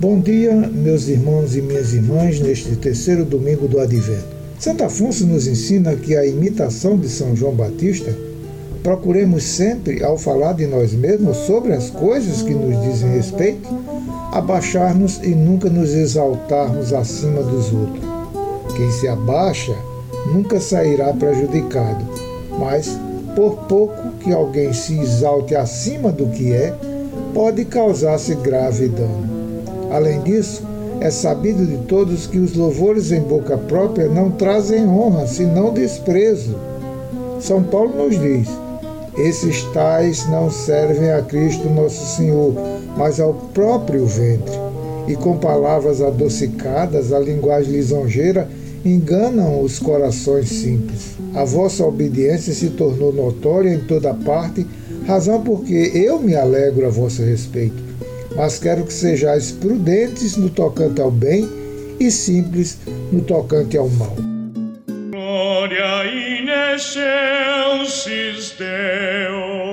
Bom dia, meus irmãos e minhas irmãs, neste terceiro domingo do Advento. Santo Afonso nos ensina que a imitação de São João Batista procuremos sempre, ao falar de nós mesmos sobre as coisas que nos dizem respeito, abaixar-nos e nunca nos exaltarmos acima dos outros. Quem se abaixa nunca sairá prejudicado, mas por pouco que alguém se exalte acima do que é, pode causar-se grave dano. Além disso, é sabido de todos que os louvores em boca própria não trazem honra, senão desprezo. São Paulo nos diz: esses tais não servem a Cristo nosso Senhor, mas ao próprio ventre. E com palavras adocicadas, a linguagem lisonjeira, enganam os corações simples. A vossa obediência se tornou notória em toda parte, razão porque eu me alegro a vosso respeito. Mas quero que sejais prudentes no tocante ao bem e simples no tocante ao mal. Glória Deo.